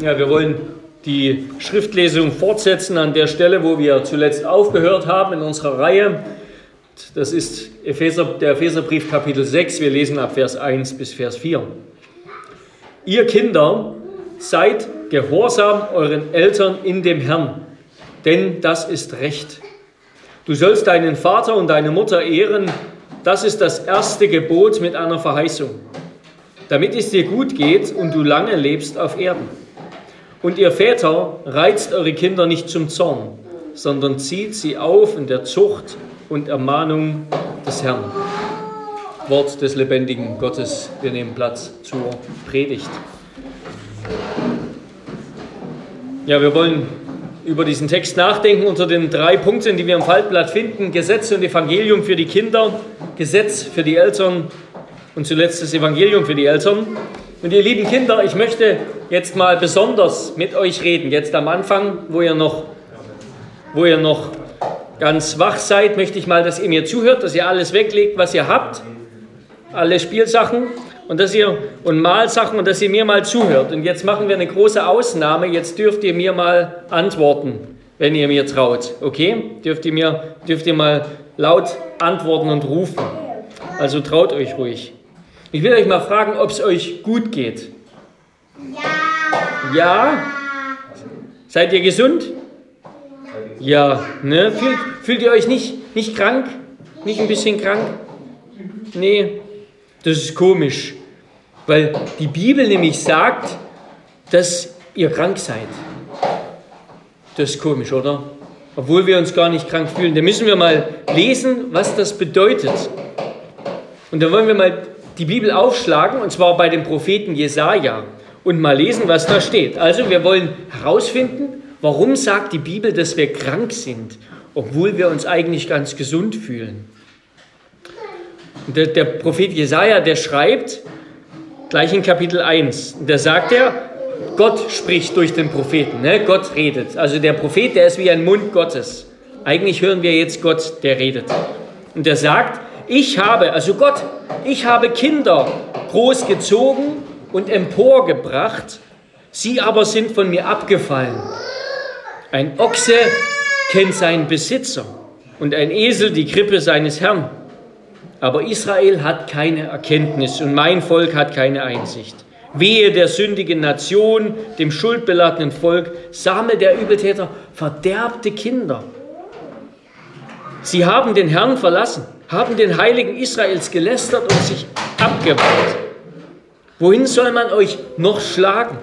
Ja, wir wollen die Schriftlesung fortsetzen an der Stelle, wo wir zuletzt aufgehört haben in unserer Reihe. Das ist Epheser, der Epheserbrief Kapitel 6. Wir lesen ab Vers 1 bis Vers 4. Ihr Kinder, seid gehorsam euren Eltern in dem Herrn, denn das ist Recht. Du sollst deinen Vater und deine Mutter ehren, das ist das erste Gebot mit einer Verheißung, damit es dir gut geht und du lange lebst auf Erden. Und ihr Väter reizt eure Kinder nicht zum Zorn, sondern zieht sie auf in der Zucht und Ermahnung des Herrn. Wort des lebendigen Gottes. Wir nehmen Platz zur Predigt. Ja, wir wollen über diesen Text nachdenken unter den drei Punkten, die wir im Faltblatt finden. Gesetz und Evangelium für die Kinder, Gesetz für die Eltern und zuletzt das Evangelium für die Eltern. Und ihr lieben Kinder, ich möchte jetzt mal besonders mit euch reden. Jetzt am Anfang, wo ihr noch, wo ihr noch ganz wach seid, möchte ich mal, dass ihr mir zuhört, dass ihr alles weglegt, was ihr habt, alle Spielsachen und dass ihr und Malsachen und dass ihr mir mal zuhört. Und jetzt machen wir eine große Ausnahme. Jetzt dürft ihr mir mal antworten, wenn ihr mir traut. Okay? Dürft ihr mir dürft ihr mal laut antworten und rufen. Also traut euch ruhig. Ich will euch mal fragen, ob es euch gut geht. Ja. Ja? Seid ihr gesund? Ja, ne? Fühlt, fühlt ihr euch nicht, nicht krank? Nicht ein bisschen krank? Nee, das ist komisch. Weil die Bibel nämlich sagt, dass ihr krank seid. Das ist komisch, oder? Obwohl wir uns gar nicht krank fühlen. Da müssen wir mal lesen, was das bedeutet. Und dann wollen wir mal die Bibel aufschlagen, und zwar bei dem Propheten Jesaja, und mal lesen, was da steht. Also, wir wollen herausfinden, warum sagt die Bibel, dass wir krank sind, obwohl wir uns eigentlich ganz gesund fühlen. Der, der Prophet Jesaja, der schreibt, gleich in Kapitel 1. Da sagt er, Gott spricht durch den Propheten, ne? Gott redet. Also der Prophet, der ist wie ein Mund Gottes. Eigentlich hören wir jetzt Gott, der redet. Und er sagt, ich habe, also Gott, ich habe Kinder großgezogen und emporgebracht, sie aber sind von mir abgefallen. Ein Ochse kennt seinen Besitzer und ein Esel die Krippe seines Herrn. Aber Israel hat keine Erkenntnis und mein Volk hat keine Einsicht. Wehe der sündigen Nation, dem schuldbeladenen Volk, Same der Übeltäter, verderbte Kinder. Sie haben den Herrn verlassen, haben den Heiligen Israels gelästert und sich abgewandt. Wohin soll man euch noch schlagen,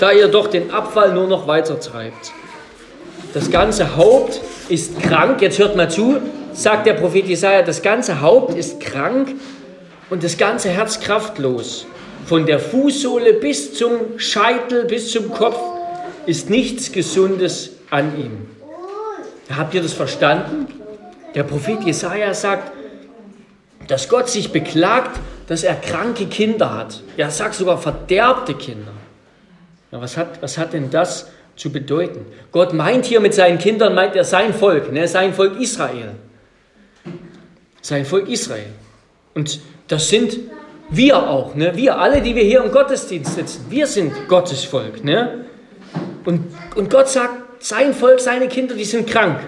da ihr doch den Abfall nur noch weiter treibt? Das ganze Haupt ist krank, jetzt hört mal zu, sagt der Prophet Jesaja, das ganze Haupt ist krank und das ganze Herz kraftlos. Von der Fußsohle bis zum Scheitel, bis zum Kopf ist nichts Gesundes an ihm. Habt ihr das verstanden? Der Prophet Jesaja sagt, dass Gott sich beklagt, dass er kranke Kinder hat. Er sagt sogar verderbte Kinder. Ja, was, hat, was hat denn das zu bedeuten? Gott meint hier mit seinen Kindern, meint er sein Volk, ne, sein Volk Israel sein Volk Israel. Und das sind wir auch, ne? wir alle, die wir hier im Gottesdienst sitzen, wir sind Gottes Volk. Ne? Und, und Gott sagt, sein Volk, seine Kinder, die sind krank.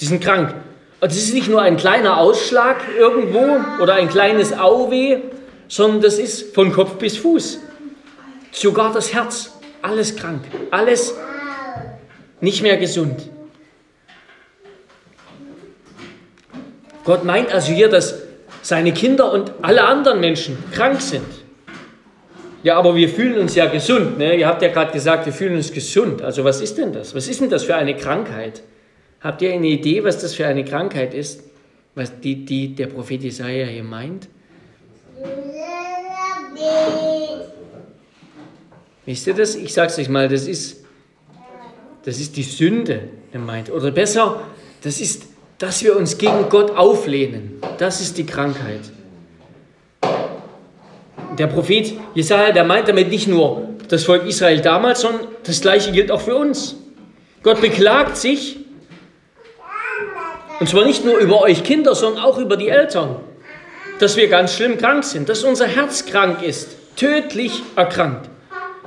Die sind krank. Und das ist nicht nur ein kleiner Ausschlag irgendwo oder ein kleines Auweh, sondern das ist von Kopf bis Fuß. Sogar das Herz, alles krank, alles nicht mehr gesund. Gott meint also hier, dass seine Kinder und alle anderen Menschen krank sind. Ja, aber wir fühlen uns ja gesund. Ne? Ihr habt ja gerade gesagt, wir fühlen uns gesund. Also was ist denn das? Was ist denn das für eine Krankheit? Habt ihr eine Idee, was das für eine Krankheit ist, was die, die der Prophet Jesaja hier meint? Wisst ihr das? Ich sage es euch mal, das ist, das ist die Sünde, er meint. Oder besser, das ist dass wir uns gegen Gott auflehnen. Das ist die Krankheit. Der Prophet Jesaja, der meint damit nicht nur das Volk Israel damals, sondern das Gleiche gilt auch für uns. Gott beklagt sich, und zwar nicht nur über euch Kinder, sondern auch über die Eltern, dass wir ganz schlimm krank sind, dass unser Herz krank ist, tödlich erkrankt.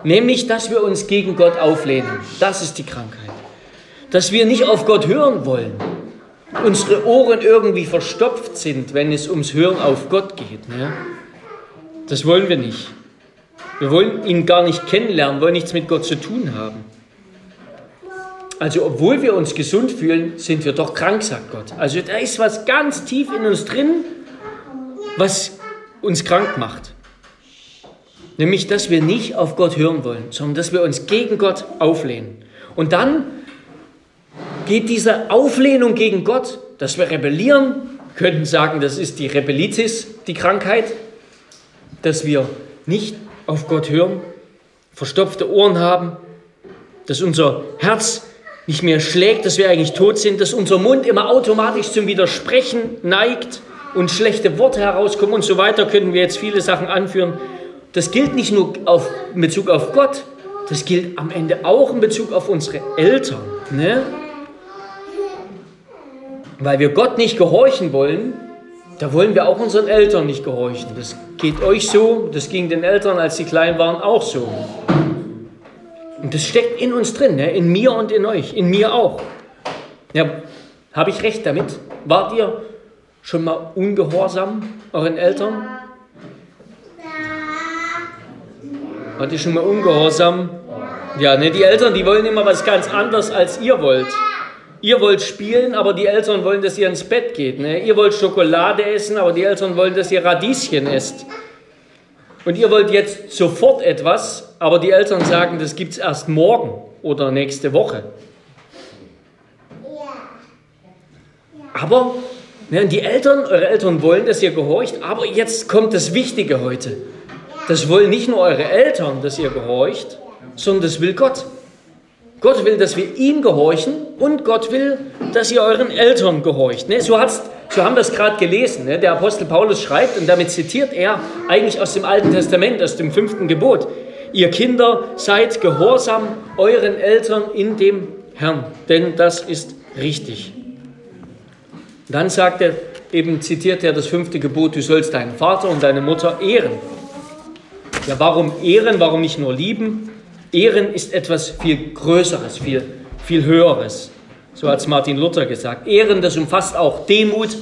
Nämlich, dass wir uns gegen Gott auflehnen. Das ist die Krankheit. Dass wir nicht auf Gott hören wollen. Unsere Ohren irgendwie verstopft sind, wenn es ums Hören auf Gott geht. Ne? Das wollen wir nicht. Wir wollen ihn gar nicht kennenlernen, wollen nichts mit Gott zu tun haben. Also obwohl wir uns gesund fühlen, sind wir doch krank, sagt Gott. Also da ist was ganz tief in uns drin, was uns krank macht. Nämlich, dass wir nicht auf Gott hören wollen, sondern dass wir uns gegen Gott auflehnen. Und dann geht diese Auflehnung gegen Gott, dass wir rebellieren, könnten sagen, das ist die Rebellitis, die Krankheit, dass wir nicht auf Gott hören, verstopfte Ohren haben, dass unser Herz nicht mehr schlägt, dass wir eigentlich tot sind, dass unser Mund immer automatisch zum Widersprechen neigt und schlechte Worte herauskommen und so weiter, können wir jetzt viele Sachen anführen. Das gilt nicht nur auf, in Bezug auf Gott, das gilt am Ende auch in Bezug auf unsere Eltern. Ne? Weil wir Gott nicht gehorchen wollen, da wollen wir auch unseren Eltern nicht gehorchen. Das geht euch so, das ging den Eltern, als sie klein waren, auch so. Und das steckt in uns drin, ne? in mir und in euch, in mir auch. Ja, habe ich recht damit? Wart ihr schon mal ungehorsam euren Eltern? Wart ihr schon mal ungehorsam? Ja, ne, die Eltern, die wollen immer was ganz anderes, als ihr wollt. Ihr wollt spielen, aber die Eltern wollen, dass ihr ins Bett geht. Ne? Ihr wollt Schokolade essen, aber die Eltern wollen, dass ihr Radieschen esst. Und ihr wollt jetzt sofort etwas, aber die Eltern sagen, das gibt es erst morgen oder nächste Woche. Aber ne, die Eltern, eure Eltern wollen, dass ihr gehorcht, aber jetzt kommt das Wichtige heute. Das wollen nicht nur eure Eltern, dass ihr gehorcht, sondern das will Gott. Gott will, dass wir ihm gehorchen und Gott will, dass ihr euren Eltern gehorcht. Ne? So, so haben wir es gerade gelesen. Ne? Der Apostel Paulus schreibt, und damit zitiert er eigentlich aus dem Alten Testament, aus dem fünften Gebot. Ihr Kinder, seid gehorsam euren Eltern in dem Herrn, denn das ist richtig. Dann sagt er, eben zitiert er das fünfte Gebot, du sollst deinen Vater und deine Mutter ehren. Ja, warum ehren? Warum nicht nur lieben? Ehren ist etwas viel Größeres, viel, viel Höheres. So hat es Martin Luther gesagt. Ehren, das umfasst auch Demut,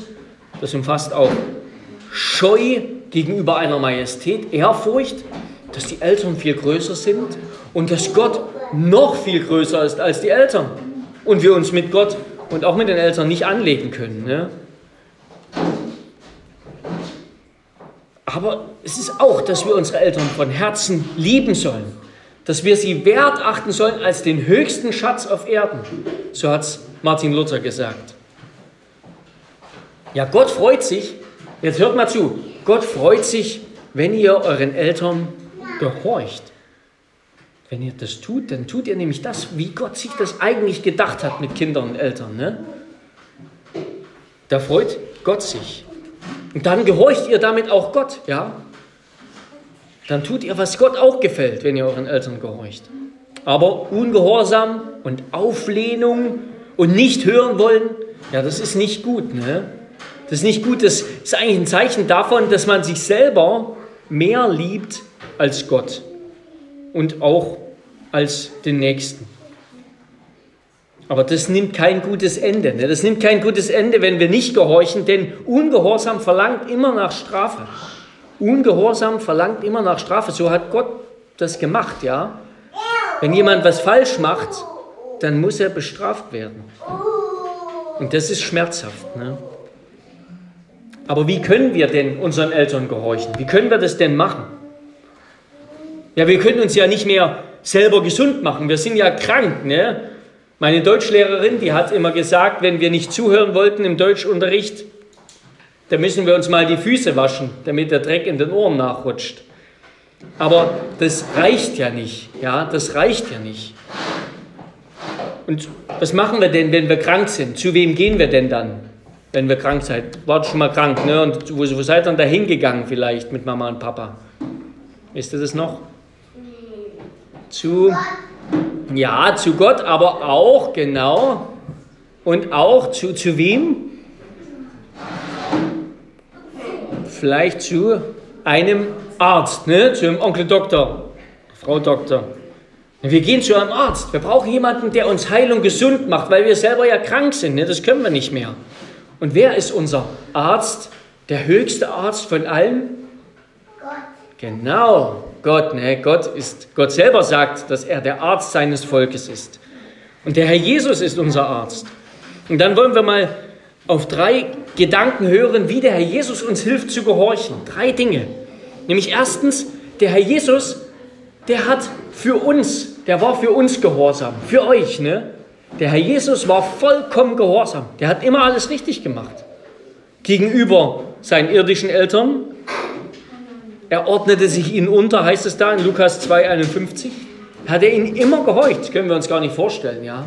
das umfasst auch Scheu gegenüber einer Majestät, Ehrfurcht, dass die Eltern viel größer sind und dass Gott noch viel größer ist als die Eltern. Und wir uns mit Gott und auch mit den Eltern nicht anlegen können. Ne? Aber es ist auch, dass wir unsere Eltern von Herzen lieben sollen dass wir sie wert achten sollen als den höchsten Schatz auf Erden. So hat es Martin Luther gesagt. Ja, Gott freut sich, jetzt hört mal zu, Gott freut sich, wenn ihr euren Eltern gehorcht. Wenn ihr das tut, dann tut ihr nämlich das, wie Gott sich das eigentlich gedacht hat mit Kindern und Eltern. Ne? Da freut Gott sich. Und dann gehorcht ihr damit auch Gott, ja? dann tut ihr, was Gott auch gefällt, wenn ihr euren Eltern gehorcht. Aber Ungehorsam und Auflehnung und nicht hören wollen, ja, das ist nicht gut. Ne? Das ist nicht gut. Das ist eigentlich ein Zeichen davon, dass man sich selber mehr liebt als Gott und auch als den Nächsten. Aber das nimmt kein gutes Ende. Ne? Das nimmt kein gutes Ende, wenn wir nicht gehorchen, denn Ungehorsam verlangt immer nach Strafe. Ungehorsam verlangt immer nach Strafe. So hat Gott das gemacht, ja. Wenn jemand was falsch macht, dann muss er bestraft werden. Und das ist schmerzhaft. Ne? Aber wie können wir denn unseren Eltern gehorchen? Wie können wir das denn machen? Ja, wir können uns ja nicht mehr selber gesund machen. Wir sind ja krank. Ne? Meine Deutschlehrerin, die hat immer gesagt, wenn wir nicht zuhören wollten im Deutschunterricht, da müssen wir uns mal die Füße waschen, damit der Dreck in den Ohren nachrutscht. Aber das reicht ja nicht. Ja, das reicht ja nicht. Und was machen wir denn, wenn wir krank sind? Zu wem gehen wir denn dann, wenn wir krank sind? Wart schon mal krank, ne? Und wo, wo seid ihr dann da hingegangen vielleicht mit Mama und Papa? Wisst ihr das noch? Zu, ja, zu Gott, aber auch, genau. Und auch zu, zu wem? vielleicht zu einem Arzt, ne? zu einem Onkel Doktor, Frau Doktor. Wir gehen zu einem Arzt. Wir brauchen jemanden, der uns heil und gesund macht, weil wir selber ja krank sind. Ne? Das können wir nicht mehr. Und wer ist unser Arzt? Der höchste Arzt von allen? Gott. Genau, Gott. Ne? Gott, ist, Gott selber sagt, dass er der Arzt seines Volkes ist. Und der Herr Jesus ist unser Arzt. Und dann wollen wir mal auf drei Gedanken hören, wie der Herr Jesus uns hilft zu gehorchen. Drei Dinge. Nämlich erstens, der Herr Jesus, der hat für uns, der war für uns gehorsam, für euch. Ne? Der Herr Jesus war vollkommen gehorsam. Der hat immer alles richtig gemacht. Gegenüber seinen irdischen Eltern. Er ordnete sich ihnen unter, heißt es da in Lukas 2,51. Hat er ihnen immer gehorcht, können wir uns gar nicht vorstellen, ja.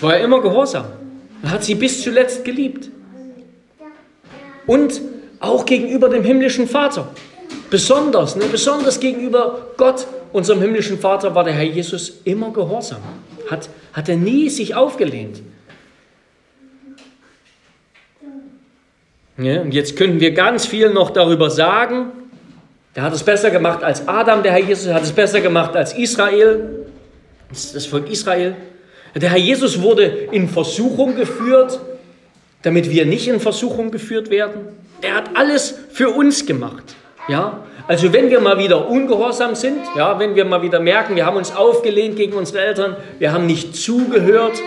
War er immer gehorsam. Er hat sie bis zuletzt geliebt. Und auch gegenüber dem himmlischen Vater. Besonders, ne, besonders gegenüber Gott, unserem himmlischen Vater, war der Herr Jesus immer gehorsam. Hat, hat er nie sich aufgelehnt. Ja, und jetzt könnten wir ganz viel noch darüber sagen. Der hat es besser gemacht als Adam, der Herr Jesus hat es besser gemacht als Israel, das Volk Israel. Der Herr Jesus wurde in Versuchung geführt, damit wir nicht in Versuchung geführt werden. Er hat alles für uns gemacht. Ja? Also wenn wir mal wieder ungehorsam sind, ja, wenn wir mal wieder merken, wir haben uns aufgelehnt gegen unsere Eltern, wir haben nicht zugehört,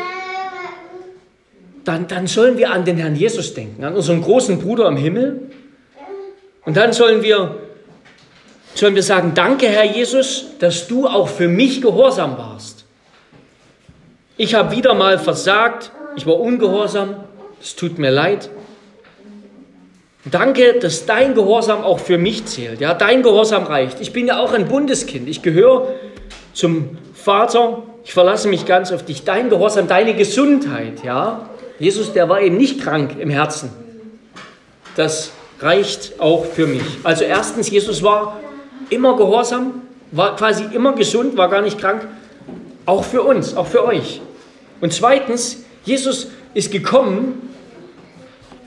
dann, dann sollen wir an den Herrn Jesus denken, an unseren großen Bruder im Himmel. Und dann sollen wir, sollen wir sagen, danke Herr Jesus, dass du auch für mich gehorsam warst. Ich habe wieder mal versagt, ich war ungehorsam, es tut mir leid. Danke, dass dein Gehorsam auch für mich zählt. Ja, dein Gehorsam reicht. Ich bin ja auch ein Bundeskind. Ich gehöre zum Vater. Ich verlasse mich ganz auf dich. Dein Gehorsam, deine Gesundheit. Ja, Jesus, der war eben nicht krank im Herzen. Das reicht auch für mich. Also erstens, Jesus war immer gehorsam, war quasi immer gesund, war gar nicht krank. Auch für uns, auch für euch. Und zweitens, Jesus ist gekommen,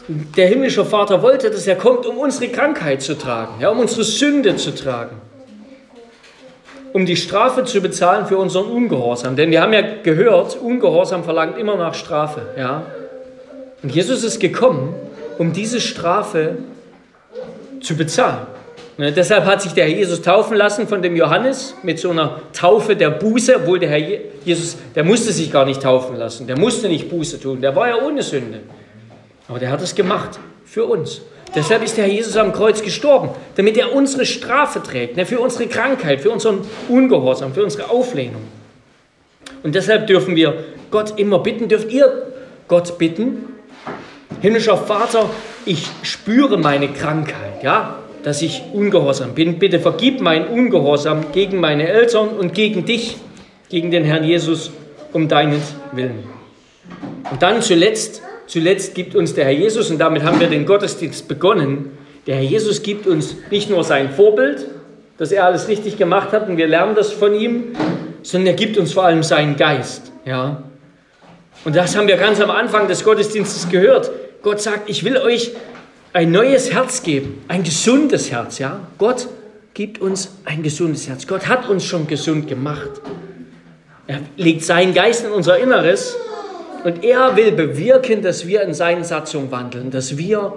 der himmlische Vater wollte, dass er kommt, um unsere Krankheit zu tragen, ja, um unsere Sünde zu tragen, um die Strafe zu bezahlen für unseren Ungehorsam. Denn wir haben ja gehört, Ungehorsam verlangt immer nach Strafe. Ja. Und Jesus ist gekommen, um diese Strafe zu bezahlen. Ne, deshalb hat sich der Herr Jesus taufen lassen von dem Johannes mit so einer Taufe der Buße, obwohl der Herr Jesus, der musste sich gar nicht taufen lassen, der musste nicht Buße tun, der war ja ohne Sünde. Aber der hat es gemacht für uns. Deshalb ist der Herr Jesus am Kreuz gestorben, damit er unsere Strafe trägt, ne, für unsere Krankheit, für unseren Ungehorsam, für unsere Auflehnung. Und deshalb dürfen wir Gott immer bitten, dürft ihr Gott bitten, himmlischer Vater, ich spüre meine Krankheit, ja, dass ich ungehorsam bin. Bitte vergib mein Ungehorsam gegen meine Eltern und gegen dich, gegen den Herrn Jesus, um deinen Willen. Und dann zuletzt, zuletzt gibt uns der Herr Jesus, und damit haben wir den Gottesdienst begonnen, der Herr Jesus gibt uns nicht nur sein Vorbild, dass er alles richtig gemacht hat und wir lernen das von ihm, sondern er gibt uns vor allem seinen Geist. Ja? Und das haben wir ganz am Anfang des Gottesdienstes gehört. Gott sagt, ich will euch ein neues Herz geben, ein gesundes Herz, ja? Gott gibt uns ein gesundes Herz. Gott hat uns schon gesund gemacht. Er legt seinen Geist in unser Inneres und er will bewirken, dass wir in seine Satzung wandeln, dass wir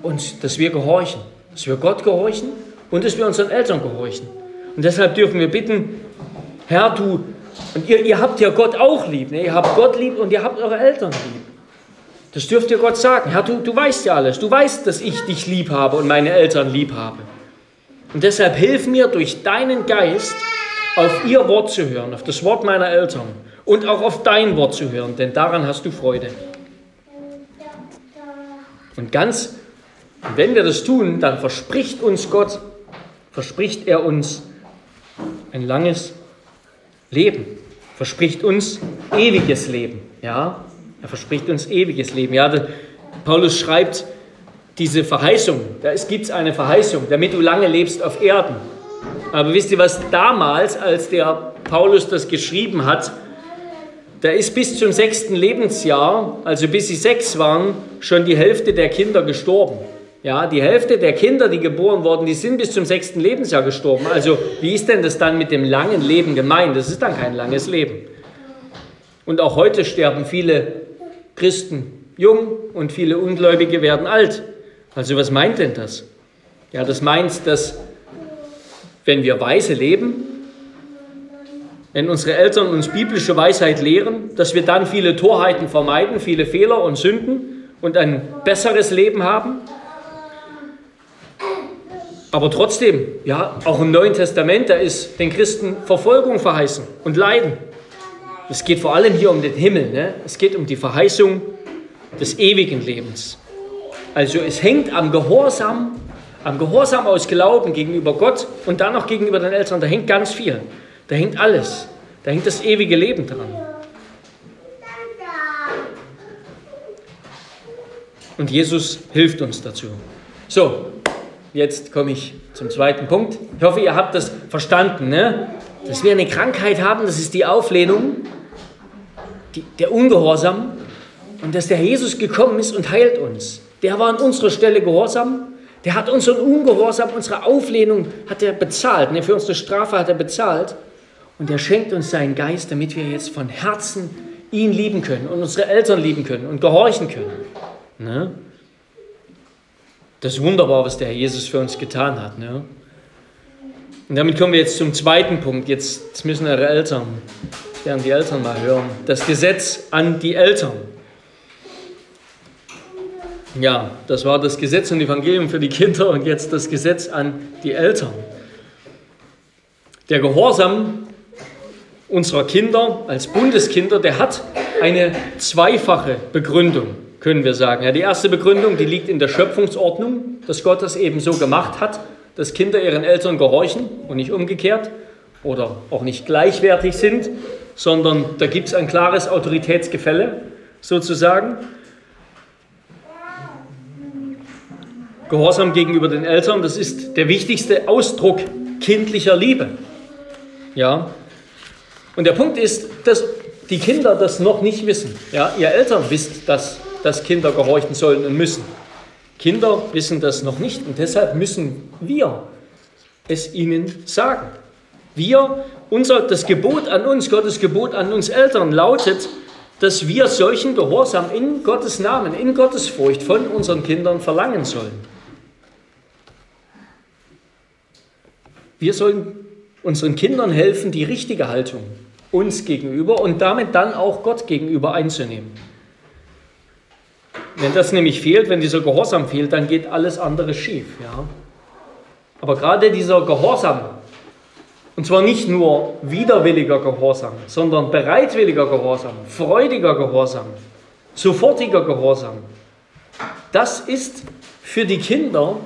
uns, dass wir gehorchen, dass wir Gott gehorchen und dass wir unseren Eltern gehorchen. Und deshalb dürfen wir bitten, Herr, du, und ihr, ihr habt ja Gott auch lieb, ne? ihr habt Gott lieb und ihr habt eure Eltern lieb. Das dürft ihr Gott sagen. Herr, du, du weißt ja alles. Du weißt, dass ich dich lieb habe und meine Eltern lieb habe. Und deshalb hilf mir durch deinen Geist auf ihr Wort zu hören, auf das Wort meiner Eltern und auch auf dein Wort zu hören, denn daran hast du Freude. Und ganz, wenn wir das tun, dann verspricht uns Gott, verspricht er uns ein langes Leben, verspricht uns ewiges Leben. Ja, er verspricht uns ewiges Leben. Ja, Paulus schreibt diese Verheißung. Da gibt es eine Verheißung, damit du lange lebst auf Erden. Aber wisst ihr, was damals, als der Paulus das geschrieben hat, da ist bis zum sechsten Lebensjahr, also bis sie sechs waren, schon die Hälfte der Kinder gestorben. Ja, die Hälfte der Kinder, die geboren wurden, die sind bis zum sechsten Lebensjahr gestorben. Also wie ist denn das dann mit dem langen Leben gemeint? Das ist dann kein langes Leben. Und auch heute sterben viele Christen jung und viele Ungläubige werden alt. Also was meint denn das? Ja, das meint, dass wenn wir weise leben, wenn unsere Eltern uns biblische Weisheit lehren, dass wir dann viele Torheiten vermeiden, viele Fehler und Sünden und ein besseres Leben haben. Aber trotzdem, ja, auch im Neuen Testament, da ist den Christen Verfolgung verheißen und Leiden. Es geht vor allem hier um den Himmel. Ne? Es geht um die Verheißung des ewigen Lebens. Also es hängt am Gehorsam, am Gehorsam aus Glauben gegenüber Gott und dann noch gegenüber den Eltern. Da hängt ganz viel. Da hängt alles. Da hängt das ewige Leben dran. Und Jesus hilft uns dazu. So, jetzt komme ich zum zweiten Punkt. Ich hoffe, ihr habt das verstanden. Ne? Dass wir eine Krankheit haben, das ist die Auflehnung, die, der Ungehorsam. Und dass der Jesus gekommen ist und heilt uns. Der war an unserer Stelle gehorsam. Der hat unseren Ungehorsam, unsere Auflehnung hat er bezahlt. Ne? Für unsere Strafe hat er bezahlt. Und er schenkt uns seinen Geist, damit wir jetzt von Herzen ihn lieben können und unsere Eltern lieben können und gehorchen können. Ne? Das ist wunderbar, was der Herr Jesus für uns getan hat. Ne? Und damit kommen wir jetzt zum zweiten Punkt. Jetzt, müssen eure Eltern, werden die Eltern mal hören. Das Gesetz an die Eltern. Ja, das war das Gesetz und Evangelium für die Kinder und jetzt das Gesetz an die Eltern. Der Gehorsam unserer Kinder als Bundeskinder, der hat eine zweifache Begründung, können wir sagen. Ja, die erste Begründung, die liegt in der Schöpfungsordnung, dass Gott das eben so gemacht hat, dass Kinder ihren Eltern gehorchen und nicht umgekehrt oder auch nicht gleichwertig sind, sondern da gibt es ein klares Autoritätsgefälle sozusagen. Gehorsam gegenüber den Eltern, das ist der wichtigste Ausdruck kindlicher Liebe. Ja, und der Punkt ist, dass die Kinder das noch nicht wissen. Ja, ihr Eltern wisst, dass, dass Kinder gehorchen sollen und müssen. Kinder wissen das noch nicht und deshalb müssen wir es ihnen sagen. Wir, unser, das Gebot an uns, Gottes Gebot an uns Eltern lautet, dass wir solchen Gehorsam in Gottes Namen, in Gottes Furcht von unseren Kindern verlangen sollen. Wir sollen unseren Kindern helfen, die richtige Haltung uns gegenüber und damit dann auch Gott gegenüber einzunehmen. Wenn das nämlich fehlt, wenn dieser Gehorsam fehlt, dann geht alles andere schief. Ja? Aber gerade dieser Gehorsam, und zwar nicht nur widerwilliger Gehorsam, sondern bereitwilliger Gehorsam, freudiger Gehorsam, sofortiger Gehorsam, das ist für die Kinder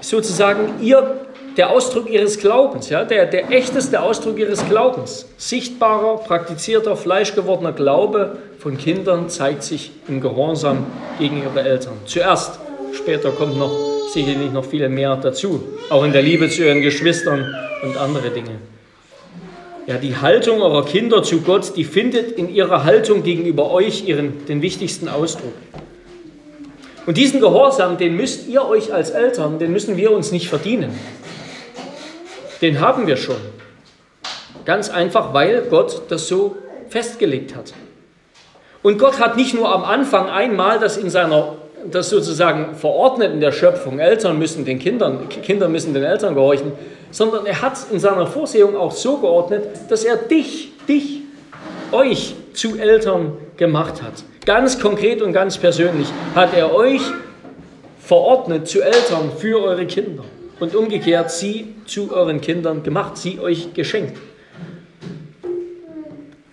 sozusagen ihr der Ausdruck ihres Glaubens, ja, der, der echteste Ausdruck ihres Glaubens. Sichtbarer, praktizierter, fleischgewordener Glaube von Kindern zeigt sich im Gehorsam gegen ihre Eltern. Zuerst, später kommt noch sicherlich noch viel mehr dazu, auch in der Liebe zu ihren Geschwistern und andere Dinge. Ja, die Haltung eurer Kinder zu Gott, die findet in ihrer Haltung gegenüber euch ihren, den wichtigsten Ausdruck. Und diesen Gehorsam, den müsst ihr euch als Eltern, den müssen wir uns nicht verdienen den haben wir schon. Ganz einfach, weil Gott das so festgelegt hat. Und Gott hat nicht nur am Anfang einmal das in seiner, das sozusagen verordnet in der Schöpfung, Eltern müssen den Kindern, Kinder müssen den Eltern gehorchen, sondern er hat in seiner Vorsehung auch so geordnet, dass er dich, dich, euch zu Eltern gemacht hat. Ganz konkret und ganz persönlich hat er euch verordnet zu Eltern für eure Kinder und umgekehrt sie zu euren Kindern gemacht, sie euch geschenkt.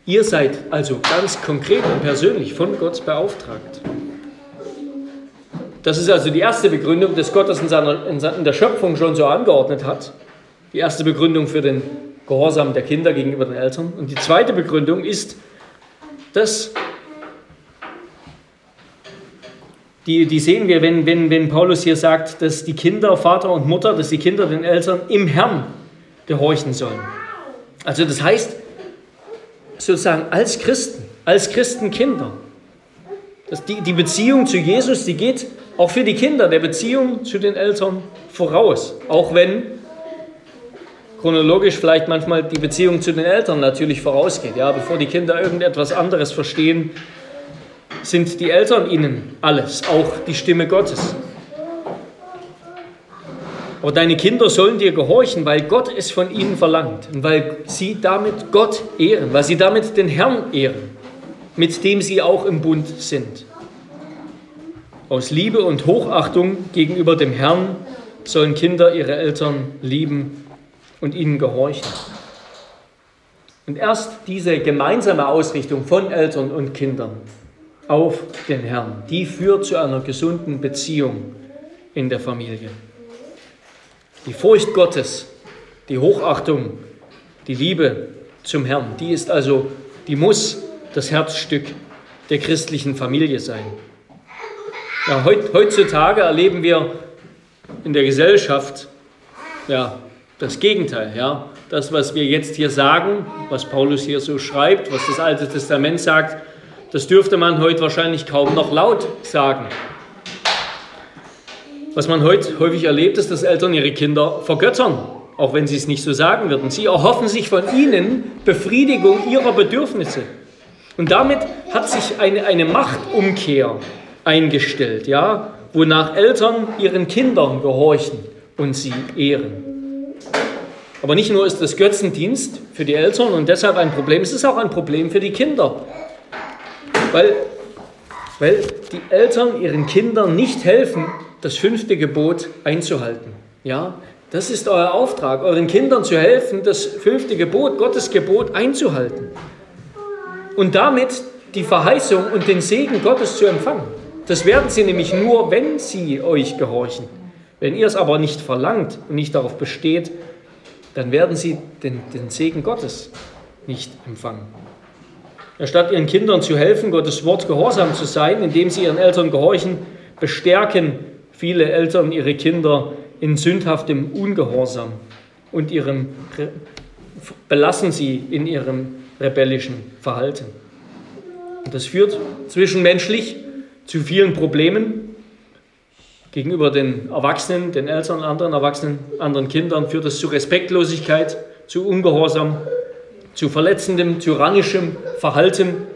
Ihr seid also ganz konkret und persönlich von Gott beauftragt. Das ist also die erste Begründung, dass Gott das in, seiner, in der Schöpfung schon so angeordnet hat. Die erste Begründung für den Gehorsam der Kinder gegenüber den Eltern. Und die zweite Begründung ist, dass Die, die sehen wir, wenn, wenn, wenn Paulus hier sagt, dass die Kinder, Vater und Mutter, dass die Kinder den Eltern im Herrn gehorchen sollen. Also das heißt, sozusagen als Christen, als Christenkinder. Das, die, die Beziehung zu Jesus, die geht auch für die Kinder der Beziehung zu den Eltern voraus. Auch wenn chronologisch vielleicht manchmal die Beziehung zu den Eltern natürlich vorausgeht. Ja, bevor die Kinder irgendetwas anderes verstehen, sind die Eltern ihnen alles, auch die Stimme Gottes. Aber deine Kinder sollen dir gehorchen, weil Gott es von ihnen verlangt und weil sie damit Gott ehren, weil sie damit den Herrn ehren, mit dem sie auch im Bund sind. Aus Liebe und Hochachtung gegenüber dem Herrn sollen Kinder ihre Eltern lieben und ihnen gehorchen. Und erst diese gemeinsame Ausrichtung von Eltern und Kindern auf den Herrn, die führt zu einer gesunden Beziehung in der Familie. Die Furcht Gottes, die Hochachtung, die Liebe zum Herrn, die ist also, die muss das Herzstück der christlichen Familie sein. Ja, heutzutage erleben wir in der Gesellschaft ja, das Gegenteil. Ja. Das, was wir jetzt hier sagen, was Paulus hier so schreibt, was das Alte Testament sagt, das dürfte man heute wahrscheinlich kaum noch laut sagen. Was man heute häufig erlebt, ist, dass Eltern ihre Kinder vergöttern, auch wenn sie es nicht so sagen würden. Sie erhoffen sich von ihnen Befriedigung ihrer Bedürfnisse. Und damit hat sich eine, eine Machtumkehr eingestellt, ja, wonach Eltern ihren Kindern gehorchen und sie ehren. Aber nicht nur ist das Götzendienst für die Eltern und deshalb ein Problem, es ist auch ein Problem für die Kinder. Weil, weil die Eltern ihren Kindern nicht helfen, das fünfte Gebot einzuhalten. Ja, das ist euer Auftrag, euren Kindern zu helfen, das fünfte Gebot, Gottes Gebot einzuhalten. Und damit die Verheißung und den Segen Gottes zu empfangen. Das werden sie nämlich nur, wenn sie euch gehorchen. Wenn ihr es aber nicht verlangt und nicht darauf besteht, dann werden sie den, den Segen Gottes nicht empfangen. Statt ihren Kindern zu helfen, Gottes Wort gehorsam zu sein, indem sie ihren Eltern gehorchen, bestärken viele Eltern ihre Kinder in sündhaftem Ungehorsam und ihrem, belassen sie in ihrem rebellischen Verhalten. Und das führt zwischenmenschlich zu vielen Problemen. Gegenüber den Erwachsenen, den Eltern, anderen Erwachsenen, anderen Kindern führt es zu Respektlosigkeit, zu Ungehorsam, zu verletzendem, tyrannischem Verhalten,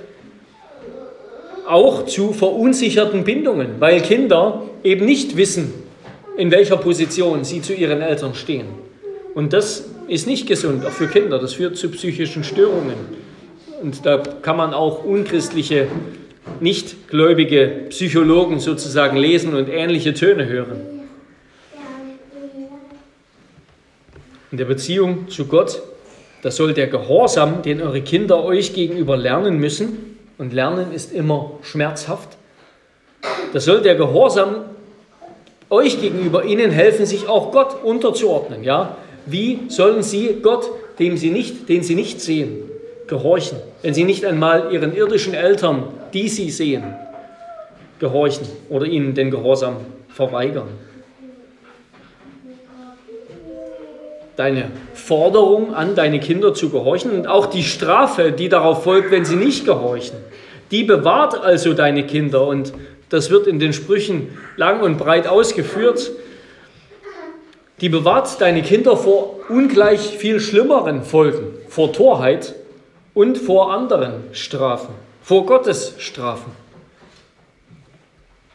auch zu verunsicherten Bindungen, weil Kinder eben nicht wissen, in welcher Position sie zu ihren Eltern stehen. Und das ist nicht gesund, auch für Kinder. Das führt zu psychischen Störungen. Und da kann man auch unchristliche, nichtgläubige Psychologen sozusagen lesen und ähnliche Töne hören. In der Beziehung zu Gott, da soll der Gehorsam, den eure Kinder euch gegenüber lernen müssen, und Lernen ist immer schmerzhaft, da soll der Gehorsam euch gegenüber ihnen helfen, sich auch Gott unterzuordnen. Ja? Wie sollen sie Gott, dem sie nicht, den sie nicht sehen, gehorchen, wenn sie nicht einmal ihren irdischen Eltern, die sie sehen, gehorchen oder ihnen den Gehorsam verweigern? Deine Forderung an deine Kinder zu gehorchen und auch die Strafe, die darauf folgt, wenn sie nicht gehorchen, die bewahrt also deine Kinder und das wird in den Sprüchen lang und breit ausgeführt, die bewahrt deine Kinder vor ungleich viel schlimmeren Folgen, vor Torheit und vor anderen Strafen, vor Gottes Strafen.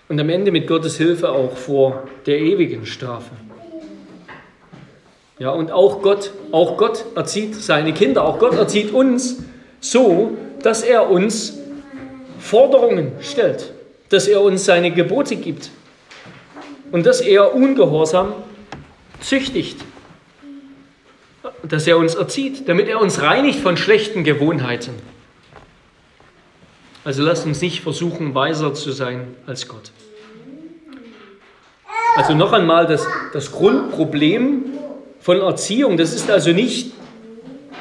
Und am Ende mit Gottes Hilfe auch vor der ewigen Strafe. Ja, und auch Gott, auch Gott erzieht seine Kinder, auch Gott erzieht uns so, dass er uns Forderungen stellt dass er uns seine Gebote gibt und dass er ungehorsam züchtigt, dass er uns erzieht, damit er uns reinigt von schlechten Gewohnheiten. Also lasst uns nicht versuchen, weiser zu sein als Gott. Also noch einmal, das, das Grundproblem von Erziehung, das ist also nicht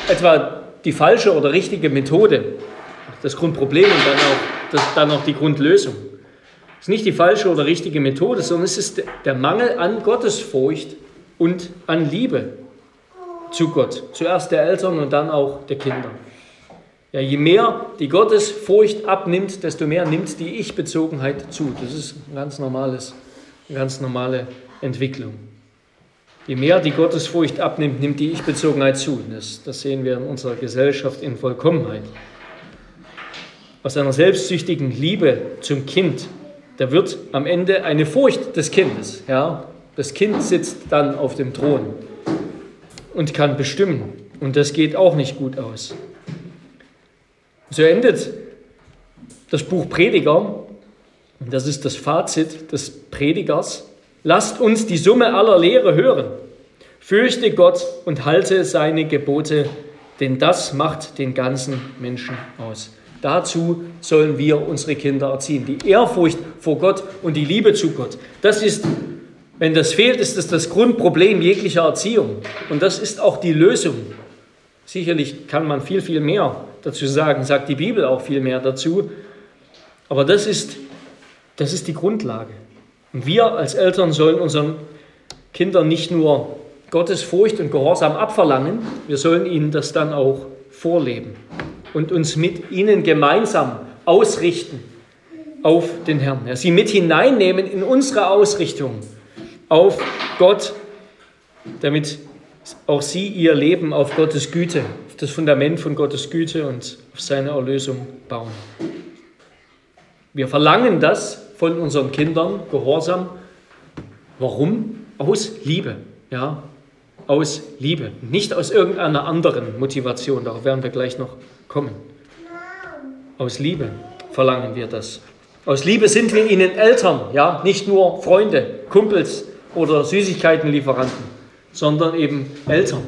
etwa die falsche oder richtige Methode, das Grundproblem und dann auch, das, dann auch die Grundlösung. Es ist nicht die falsche oder richtige Methode, sondern es ist der Mangel an Gottesfurcht und an Liebe zu Gott. Zuerst der Eltern und dann auch der Kinder. Ja, je mehr die Gottesfurcht abnimmt, desto mehr nimmt die Ich-Bezogenheit zu. Das ist ein ganz normales Eine ganz normale Entwicklung. Je mehr die Gottesfurcht abnimmt, nimmt die Ich-Bezogenheit zu. Das, das sehen wir in unserer Gesellschaft in Vollkommenheit. Aus einer selbstsüchtigen Liebe zum Kind, da wird am Ende eine Furcht des Kindes. Ja? Das Kind sitzt dann auf dem Thron und kann bestimmen. Und das geht auch nicht gut aus. So endet das Buch Prediger. Das ist das Fazit des Predigers. Lasst uns die Summe aller Lehre hören. Fürchte Gott und halte seine Gebote, denn das macht den ganzen Menschen aus. Dazu sollen wir unsere Kinder erziehen. Die Ehrfurcht vor Gott und die Liebe zu Gott. Das ist, wenn das fehlt, ist das das Grundproblem jeglicher Erziehung. Und das ist auch die Lösung. Sicherlich kann man viel, viel mehr dazu sagen, sagt die Bibel auch viel mehr dazu. Aber das ist, das ist die Grundlage. Und wir als Eltern sollen unseren Kindern nicht nur Gottes Furcht und Gehorsam abverlangen, wir sollen ihnen das dann auch vorleben und uns mit ihnen gemeinsam ausrichten auf den Herrn. Ja, sie mit hineinnehmen in unsere Ausrichtung auf Gott, damit auch sie ihr Leben auf Gottes Güte, auf das Fundament von Gottes Güte und auf seine Erlösung bauen. Wir verlangen das von unseren Kindern, Gehorsam. Warum? Aus Liebe. Ja, aus Liebe, nicht aus irgendeiner anderen Motivation. Darauf werden wir gleich noch kommen. Aus Liebe verlangen wir das. Aus Liebe sind wir ihnen Eltern, ja, nicht nur Freunde, Kumpels oder Süßigkeitenlieferanten, sondern eben Eltern.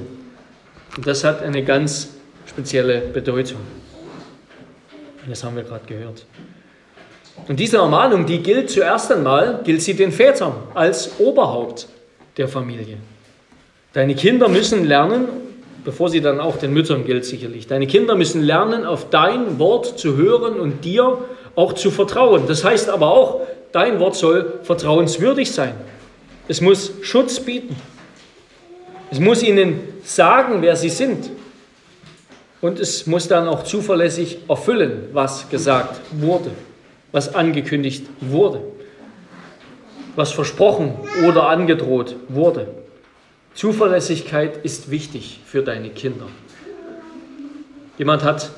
Und das hat eine ganz spezielle Bedeutung. Das haben wir gerade gehört. Und diese Ermahnung, die gilt zuerst einmal, gilt sie den Vätern als Oberhaupt der Familie. Deine Kinder müssen lernen, bevor sie dann auch den Müttern gilt sicherlich, deine Kinder müssen lernen, auf dein Wort zu hören und dir auch zu vertrauen. Das heißt aber auch, dein Wort soll vertrauenswürdig sein. Es muss Schutz bieten. Es muss ihnen sagen, wer sie sind. Und es muss dann auch zuverlässig erfüllen, was gesagt wurde was angekündigt wurde, was versprochen oder angedroht wurde. Zuverlässigkeit ist wichtig für deine Kinder. Jemand hat,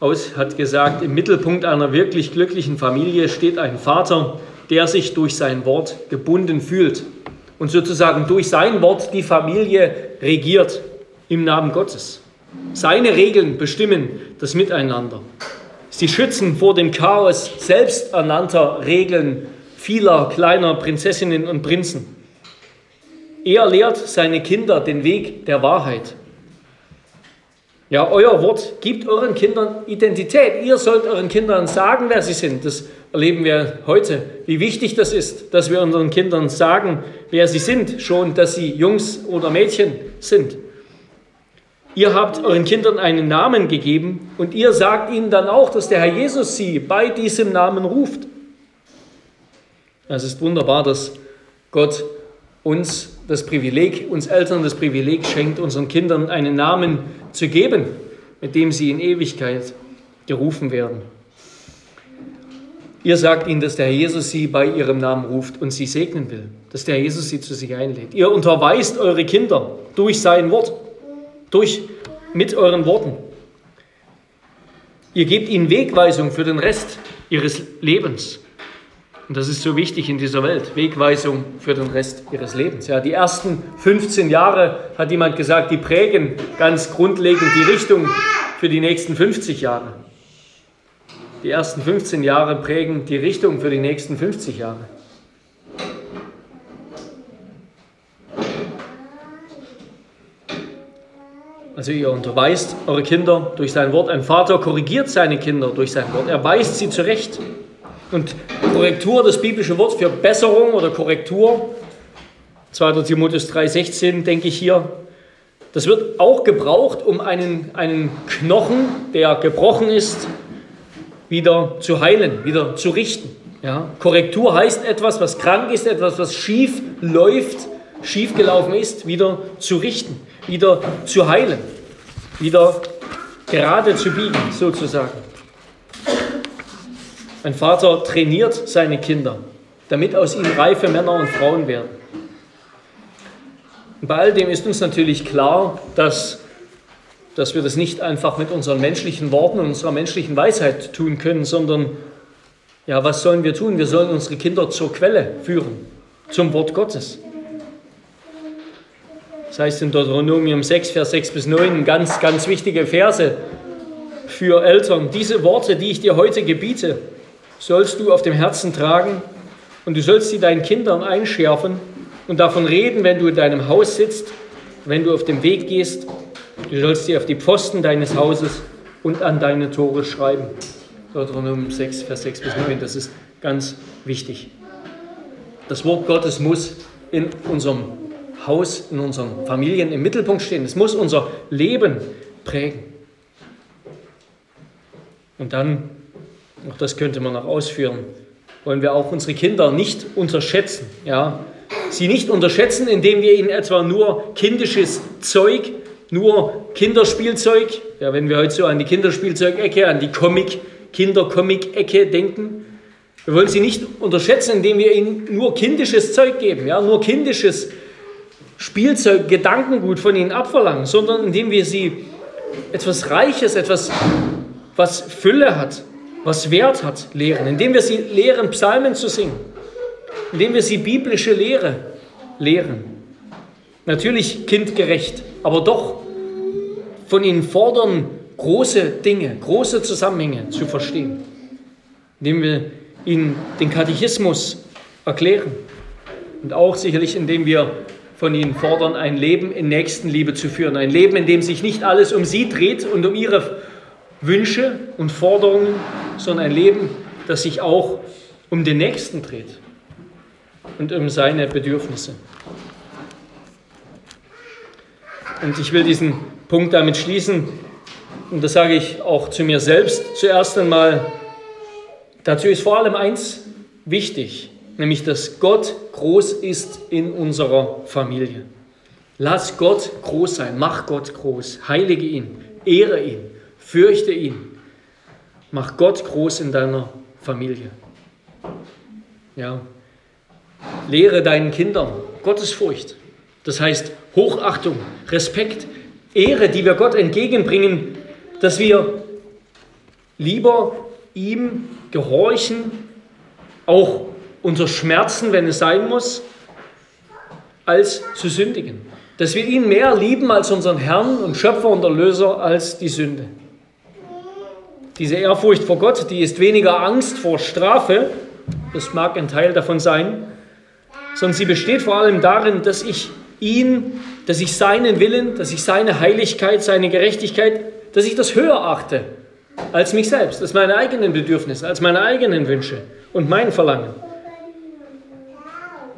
aus, hat gesagt, im Mittelpunkt einer wirklich glücklichen Familie steht ein Vater, der sich durch sein Wort gebunden fühlt und sozusagen durch sein Wort die Familie regiert im Namen Gottes. Seine Regeln bestimmen das Miteinander. Sie schützen vor dem Chaos selbsternannter Regeln vieler kleiner Prinzessinnen und Prinzen. Er lehrt seine Kinder den Weg der Wahrheit. Ja, euer Wort gibt euren Kindern Identität. Ihr sollt euren Kindern sagen, wer sie sind. Das erleben wir heute, wie wichtig das ist, dass wir unseren Kindern sagen, wer sie sind, schon dass sie Jungs oder Mädchen sind. Ihr habt euren Kindern einen Namen gegeben und ihr sagt ihnen dann auch, dass der Herr Jesus sie bei diesem Namen ruft. Es ist wunderbar, dass Gott uns das Privileg, uns Eltern das Privileg schenkt, unseren Kindern einen Namen zu geben, mit dem sie in Ewigkeit gerufen werden. Ihr sagt ihnen, dass der Herr Jesus sie bei ihrem Namen ruft und sie segnen will, dass der Herr Jesus sie zu sich einlädt. Ihr unterweist eure Kinder durch sein Wort durch mit euren Worten. Ihr gebt ihnen Wegweisung für den Rest ihres Lebens. Und das ist so wichtig in dieser Welt, Wegweisung für den Rest ihres Lebens. Ja, die ersten 15 Jahre, hat jemand gesagt, die prägen ganz grundlegend die Richtung für die nächsten 50 Jahre. Die ersten 15 Jahre prägen die Richtung für die nächsten 50 Jahre. Also ihr unterweist eure Kinder durch sein Wort. Ein Vater korrigiert seine Kinder durch sein Wort. Er weist sie zurecht. Und Korrektur, das biblische Wort für Besserung oder Korrektur, 2. Timotheus 3,16 denke ich hier, das wird auch gebraucht, um einen, einen Knochen, der gebrochen ist, wieder zu heilen, wieder zu richten. Ja? Korrektur heißt etwas, was krank ist, etwas, was schief läuft, schiefgelaufen ist, wieder zu richten, wieder zu heilen, wieder gerade zu biegen, sozusagen. Ein Vater trainiert seine Kinder, damit aus ihnen reife Männer und Frauen werden. Und bei all dem ist uns natürlich klar, dass, dass wir das nicht einfach mit unseren menschlichen Worten und unserer menschlichen Weisheit tun können, sondern ja, was sollen wir tun? Wir sollen unsere Kinder zur Quelle führen, zum Wort Gottes. Das heißt in Deuteronomium 6, Vers 6 bis 9, ganz, ganz wichtige Verse für Eltern. Diese Worte, die ich dir heute gebiete, sollst du auf dem Herzen tragen und du sollst sie deinen Kindern einschärfen und davon reden, wenn du in deinem Haus sitzt, wenn du auf dem Weg gehst. Du sollst sie auf die Pfosten deines Hauses und an deine Tore schreiben. Deuteronomium 6, Vers 6 bis 9, das ist ganz wichtig. Das Wort Gottes muss in unserem Haus, in unseren Familien im Mittelpunkt stehen. Es muss unser Leben prägen. Und dann, auch das könnte man noch ausführen, wollen wir auch unsere Kinder nicht unterschätzen. Ja? Sie nicht unterschätzen, indem wir ihnen etwa nur kindisches Zeug, nur Kinderspielzeug, ja, wenn wir heute so an die Kinderspielzeugecke, an die Comic, Kindercomic-Ecke denken, wir wollen sie nicht unterschätzen, indem wir ihnen nur kindisches Zeug geben, ja, nur kindisches Spielzeug, Gedankengut von ihnen abverlangen, sondern indem wir sie etwas Reiches, etwas, was Fülle hat, was Wert hat, lehren, indem wir sie lehren, Psalmen zu singen, indem wir sie biblische Lehre lehren. Natürlich kindgerecht, aber doch von ihnen fordern, große Dinge, große Zusammenhänge zu verstehen, indem wir ihnen den Katechismus erklären. Und auch sicherlich, indem wir von ihnen fordern, ein Leben in Nächstenliebe zu führen, ein Leben, in dem sich nicht alles um sie dreht und um ihre Wünsche und Forderungen, sondern ein Leben, das sich auch um den Nächsten dreht und um seine Bedürfnisse. Und ich will diesen Punkt damit schließen, und das sage ich auch zu mir selbst zuerst einmal, dazu ist vor allem eins wichtig, nämlich dass Gott groß ist in unserer Familie. Lass Gott groß sein, mach Gott groß, heilige ihn, ehre ihn, Fürchte ihn. Mach Gott groß in deiner Familie. Ja. Lehre deinen Kindern Gottesfurcht. Das heißt Hochachtung, Respekt, Ehre, die wir Gott entgegenbringen, dass wir lieber ihm gehorchen, auch unter Schmerzen, wenn es sein muss, als zu sündigen. Dass wir ihn mehr lieben als unseren Herrn und Schöpfer und Erlöser als die Sünde. Diese Ehrfurcht vor Gott, die ist weniger Angst vor Strafe, das mag ein Teil davon sein, sondern sie besteht vor allem darin, dass ich ihn, dass ich seinen Willen, dass ich seine Heiligkeit, seine Gerechtigkeit, dass ich das höher achte als mich selbst, als meine eigenen Bedürfnisse, als meine eigenen Wünsche und mein Verlangen.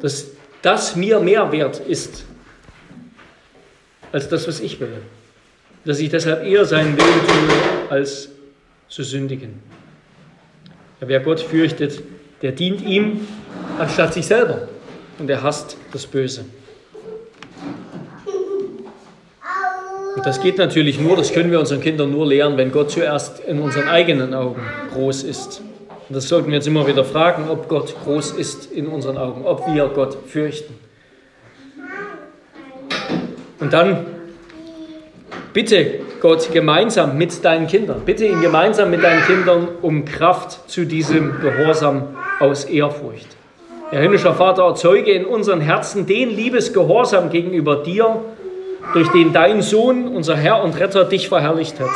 Dass das mir mehr wert ist als das, was ich will. Dass ich deshalb eher seinen Willen tue als zu sündigen. Ja, wer Gott fürchtet, der dient ihm anstatt sich selber und er hasst das Böse. Und das geht natürlich nur, das können wir unseren Kindern nur lehren, wenn Gott zuerst in unseren eigenen Augen groß ist. Und das sollten wir jetzt immer wieder fragen, ob Gott groß ist in unseren Augen, ob wir Gott fürchten. Und dann bitte Gott gemeinsam mit deinen Kindern. Bitte ihn gemeinsam mit deinen Kindern um Kraft zu diesem Gehorsam aus Ehrfurcht. Herr himmlischer Vater, erzeuge in unseren Herzen den Liebesgehorsam gegenüber dir, durch den dein Sohn, unser Herr und Retter, dich verherrlicht hat.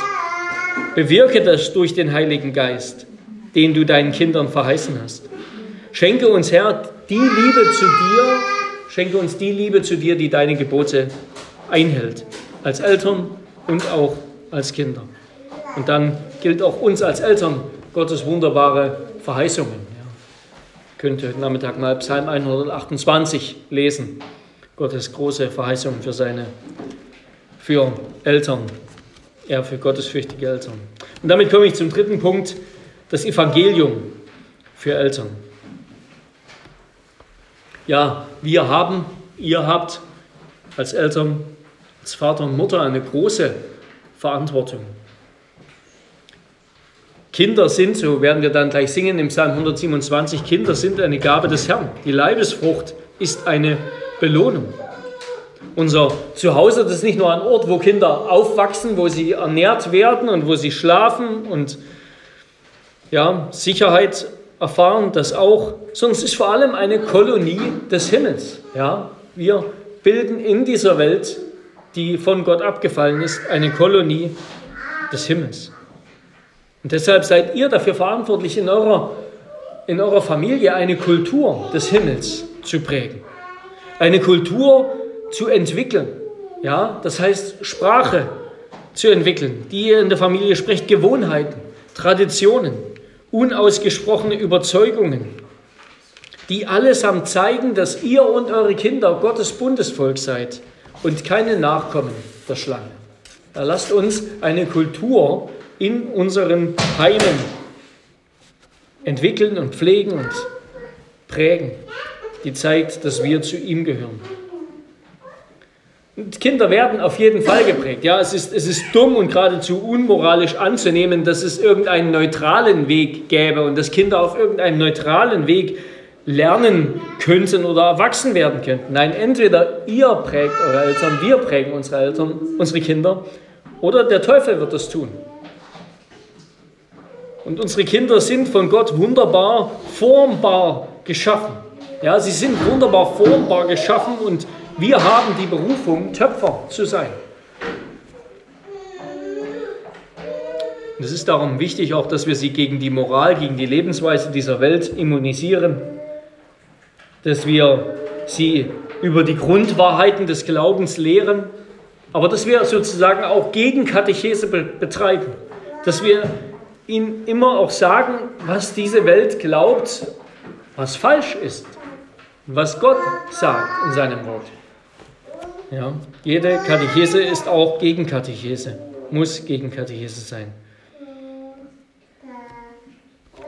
Bewirke das durch den Heiligen Geist, den du deinen Kindern verheißen hast. Schenke uns, Herr, die Liebe zu dir, schenke uns die Liebe zu dir, die deine Gebote einhält. Als Eltern, und auch als Kinder. Und dann gilt auch uns als Eltern Gottes wunderbare Verheißungen. Ja. Könnt heute Nachmittag mal Psalm 128 lesen. Gottes große Verheißungen für seine, für Eltern, ja, für gottesfürchtige Eltern. Und damit komme ich zum dritten Punkt, das Evangelium für Eltern. Ja, wir haben, ihr habt als Eltern als Vater und Mutter eine große Verantwortung. Kinder sind, so werden wir dann gleich singen im Psalm 127, Kinder sind eine Gabe des Herrn. Die Leibesfrucht ist eine Belohnung. Unser Zuhause, das ist nicht nur ein Ort, wo Kinder aufwachsen, wo sie ernährt werden und wo sie schlafen und ja, Sicherheit erfahren, das auch, sondern es ist vor allem eine Kolonie des Himmels. Ja, wir bilden in dieser Welt, die von Gott abgefallen ist, eine Kolonie des Himmels. Und deshalb seid ihr dafür verantwortlich, in eurer, in eurer Familie eine Kultur des Himmels zu prägen. Eine Kultur zu entwickeln. Ja, das heißt, Sprache zu entwickeln, die ihr in der Familie sprecht, Gewohnheiten, Traditionen, unausgesprochene Überzeugungen, die allesamt zeigen, dass ihr und eure Kinder Gottes Bundesvolk seid und keine Nachkommen der Schlange. Da lasst uns eine Kultur in unseren Heimen entwickeln und pflegen und prägen, die zeigt, dass wir zu ihm gehören. Kinder werden auf jeden Fall geprägt. Ja, es ist, es ist dumm und geradezu unmoralisch anzunehmen, dass es irgendeinen neutralen Weg gäbe und dass Kinder auf irgendeinem neutralen Weg lernen könnten oder erwachsen werden könnten. Nein, entweder ihr prägt eure Eltern, wir prägen unsere Eltern, unsere Kinder, oder der Teufel wird das tun. Und unsere Kinder sind von Gott wunderbar formbar geschaffen. Ja, sie sind wunderbar formbar geschaffen und wir haben die Berufung, Töpfer zu sein. Und es ist darum wichtig auch, dass wir sie gegen die Moral, gegen die Lebensweise dieser Welt immunisieren, dass wir sie über die Grundwahrheiten des Glaubens lehren, aber dass wir sozusagen auch gegen Katechese betreiben, dass wir ihnen immer auch sagen, was diese Welt glaubt, was falsch ist, was Gott sagt in seinem Wort. Ja, jede Katechese ist auch gegen Katechese, muss gegen Katechese sein.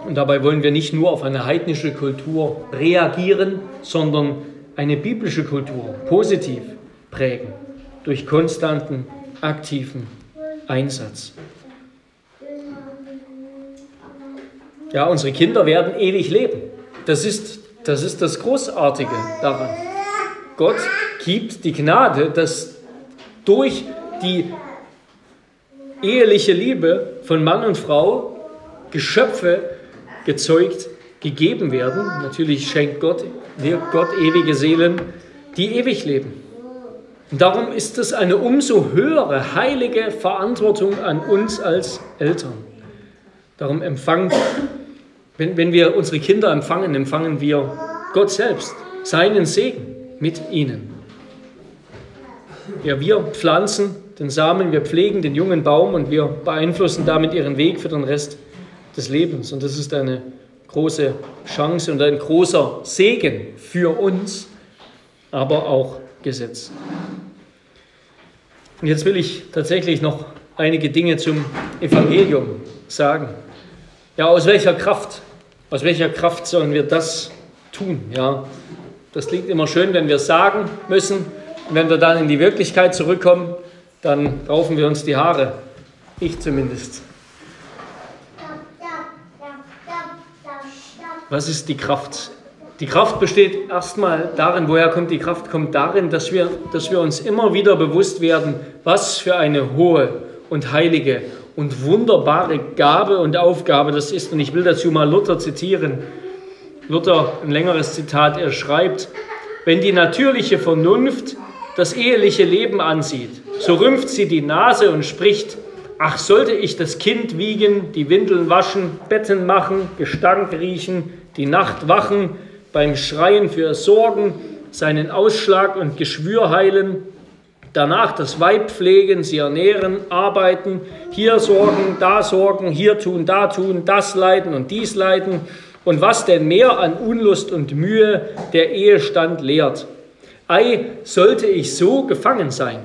Und dabei wollen wir nicht nur auf eine heidnische Kultur reagieren, sondern eine biblische Kultur positiv prägen durch konstanten, aktiven Einsatz. Ja, unsere Kinder werden ewig leben. Das ist das, ist das Großartige daran. Gott gibt die Gnade, dass durch die eheliche Liebe von Mann und Frau Geschöpfe gezeugt, gegeben werden. Natürlich schenkt Gott, Gott ewige Seelen, die ewig leben. Und darum ist es eine umso höhere heilige Verantwortung an uns als Eltern. Darum empfangen wenn, wenn wir unsere Kinder empfangen, empfangen wir Gott selbst, seinen Segen mit ihnen. Ja, wir pflanzen den Samen, wir pflegen den jungen Baum und wir beeinflussen damit ihren Weg für den Rest des Lebens. Und das ist eine große Chance und ein großer Segen für uns, aber auch Gesetz. Und jetzt will ich tatsächlich noch einige Dinge zum Evangelium sagen. Ja, aus welcher Kraft, aus welcher Kraft sollen wir das tun? Ja, das klingt immer schön, wenn wir sagen müssen. Und wenn wir dann in die Wirklichkeit zurückkommen, dann raufen wir uns die Haare. Ich zumindest. Was ist die Kraft? Die Kraft besteht erstmal darin, woher kommt die Kraft? Kommt darin, dass wir, dass wir uns immer wieder bewusst werden, was für eine hohe und heilige und wunderbare Gabe und Aufgabe das ist. Und ich will dazu mal Luther zitieren. Luther, ein längeres Zitat, er schreibt, wenn die natürliche Vernunft das eheliche Leben ansieht, so rümpft sie die Nase und spricht, ach sollte ich das Kind wiegen, die Windeln waschen, Betten machen, Gestank riechen, die Nacht wachen, beim Schreien für sorgen, seinen Ausschlag und Geschwür heilen, Danach das Weib pflegen, sie ernähren, arbeiten, hier sorgen, da sorgen, hier tun, da tun, das leiden und dies leiden. Und was denn mehr an Unlust und Mühe der Ehestand lehrt. Ei, sollte ich so gefangen sein?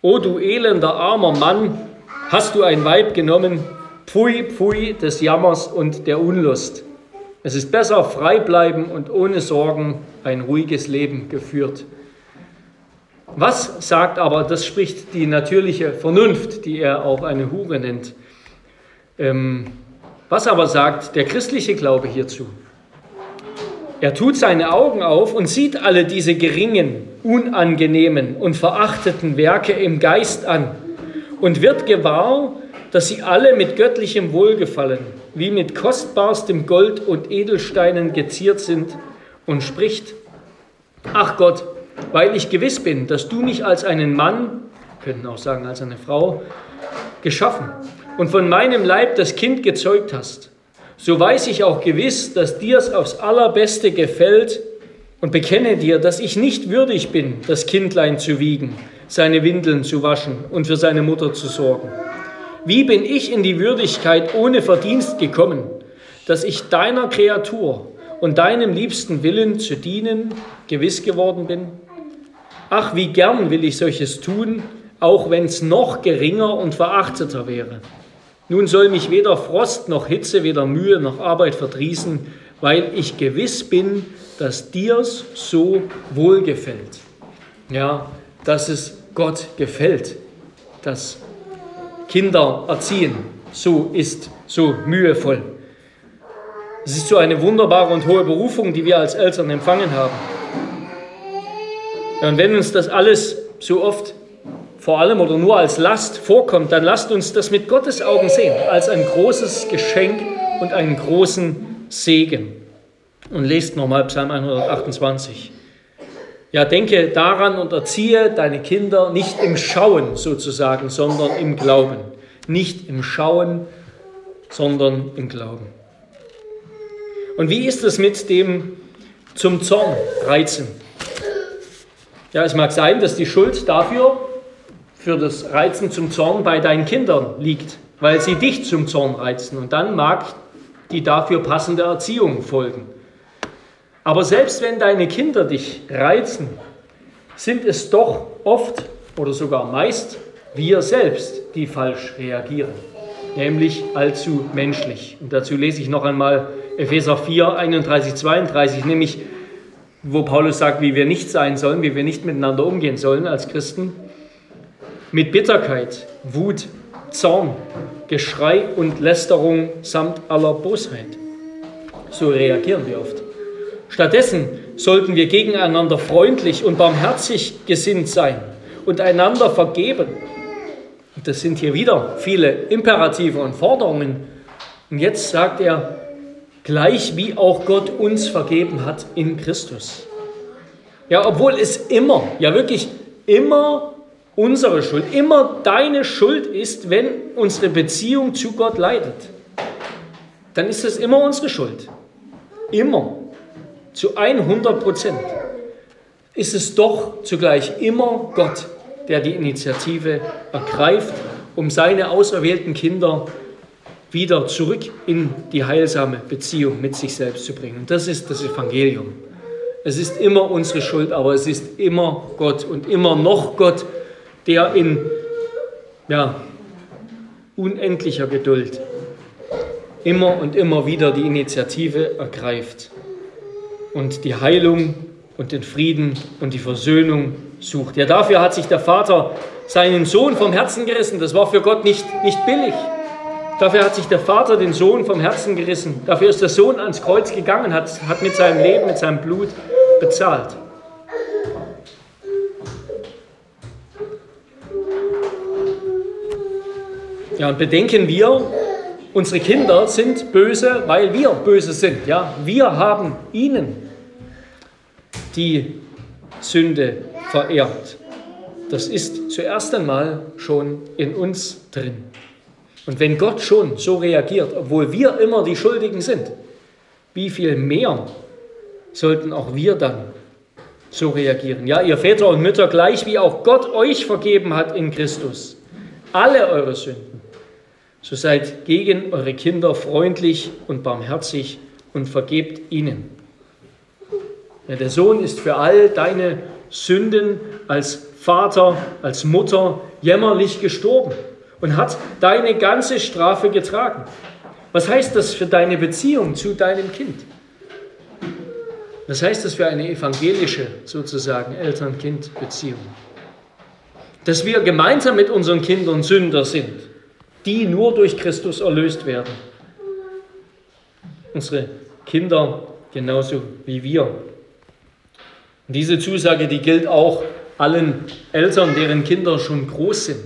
O du elender armer Mann, hast du ein Weib genommen, pfui, pfui des Jammers und der Unlust. Es ist besser frei bleiben und ohne Sorgen ein ruhiges Leben geführt. Was sagt aber, das spricht die natürliche Vernunft, die er auch eine Hure nennt. Ähm, Was aber sagt der christliche Glaube hierzu? Er tut seine Augen auf und sieht alle diese geringen, unangenehmen und verachteten Werke im Geist an und wird gewahr, dass sie alle mit göttlichem Wohlgefallen, wie mit kostbarstem Gold und Edelsteinen geziert sind, und spricht, ach Gott, weil ich gewiss bin, dass du mich als einen Mann, könnten auch sagen als eine Frau, geschaffen und von meinem Leib das Kind gezeugt hast, so weiß ich auch gewiss, dass dir es aufs allerbeste gefällt und bekenne dir, dass ich nicht würdig bin, das Kindlein zu wiegen, seine Windeln zu waschen und für seine Mutter zu sorgen. Wie bin ich in die Würdigkeit ohne Verdienst gekommen, dass ich deiner Kreatur und deinem liebsten Willen zu dienen gewiss geworden bin? Ach, wie gern will ich solches tun, auch wenn es noch geringer und verachteter wäre. Nun soll mich weder Frost noch Hitze, weder Mühe noch Arbeit verdrießen, weil ich gewiss bin, dass dir's so wohlgefällt. Ja, dass es Gott gefällt, dass Kinder erziehen, so ist, so mühevoll. Es ist so eine wunderbare und hohe Berufung, die wir als Eltern empfangen haben. Und wenn uns das alles so oft vor allem oder nur als Last vorkommt, dann lasst uns das mit Gottes Augen sehen, als ein großes Geschenk und einen großen Segen. Und lest nochmal Psalm 128. Ja, denke daran und erziehe deine Kinder nicht im Schauen sozusagen, sondern im Glauben. Nicht im Schauen, sondern im Glauben. Und wie ist es mit dem zum Zorn reizen? Ja, es mag sein, dass die Schuld dafür, für das Reizen zum Zorn bei deinen Kindern liegt, weil sie dich zum Zorn reizen. Und dann mag die dafür passende Erziehung folgen. Aber selbst wenn deine Kinder dich reizen, sind es doch oft oder sogar meist wir selbst, die falsch reagieren, nämlich allzu menschlich. Und dazu lese ich noch einmal Epheser 4, 31, 32, nämlich wo Paulus sagt, wie wir nicht sein sollen, wie wir nicht miteinander umgehen sollen als Christen. Mit Bitterkeit, Wut, Zorn, Geschrei und Lästerung samt aller Bosheit. So reagieren wir oft. Stattdessen sollten wir gegeneinander freundlich und barmherzig gesinnt sein und einander vergeben. Das sind hier wieder viele Imperative und Forderungen. Und jetzt sagt er, gleich wie auch Gott uns vergeben hat in Christus. Ja, obwohl es immer, ja wirklich immer unsere Schuld, immer deine Schuld ist, wenn unsere Beziehung zu Gott leidet. Dann ist es immer unsere Schuld. Immer zu 100 Prozent, ist es doch zugleich immer Gott, der die Initiative ergreift, um seine auserwählten Kinder wieder zurück in die heilsame Beziehung mit sich selbst zu bringen. Und das ist das Evangelium. Es ist immer unsere Schuld, aber es ist immer Gott und immer noch Gott, der in ja, unendlicher Geduld immer und immer wieder die Initiative ergreift und die Heilung und den Frieden und die Versöhnung sucht. Ja, dafür hat sich der Vater seinen Sohn vom Herzen gerissen. Das war für Gott nicht, nicht billig. Dafür hat sich der Vater den Sohn vom Herzen gerissen. Dafür ist der Sohn ans Kreuz gegangen, hat, hat mit seinem Leben, mit seinem Blut bezahlt. Ja, und bedenken wir, unsere Kinder sind böse, weil wir böse sind. Ja, wir haben ihnen die Sünde vererbt. Das ist zuerst einmal schon in uns drin. Und wenn Gott schon so reagiert, obwohl wir immer die Schuldigen sind, wie viel mehr sollten auch wir dann so reagieren? Ja, ihr Väter und Mütter, gleich wie auch Gott euch vergeben hat in Christus, alle eure Sünden, so seid gegen eure Kinder freundlich und barmherzig und vergebt ihnen. Ja, der Sohn ist für all deine Sünden als Vater, als Mutter jämmerlich gestorben und hat deine ganze Strafe getragen. Was heißt das für deine Beziehung zu deinem Kind? Was heißt das für eine evangelische, sozusagen, Eltern-Kind-Beziehung? Dass wir gemeinsam mit unseren Kindern Sünder sind, die nur durch Christus erlöst werden. unsere Kinder genauso wie wir. Und diese Zusage, die gilt auch allen Eltern, deren Kinder schon groß sind.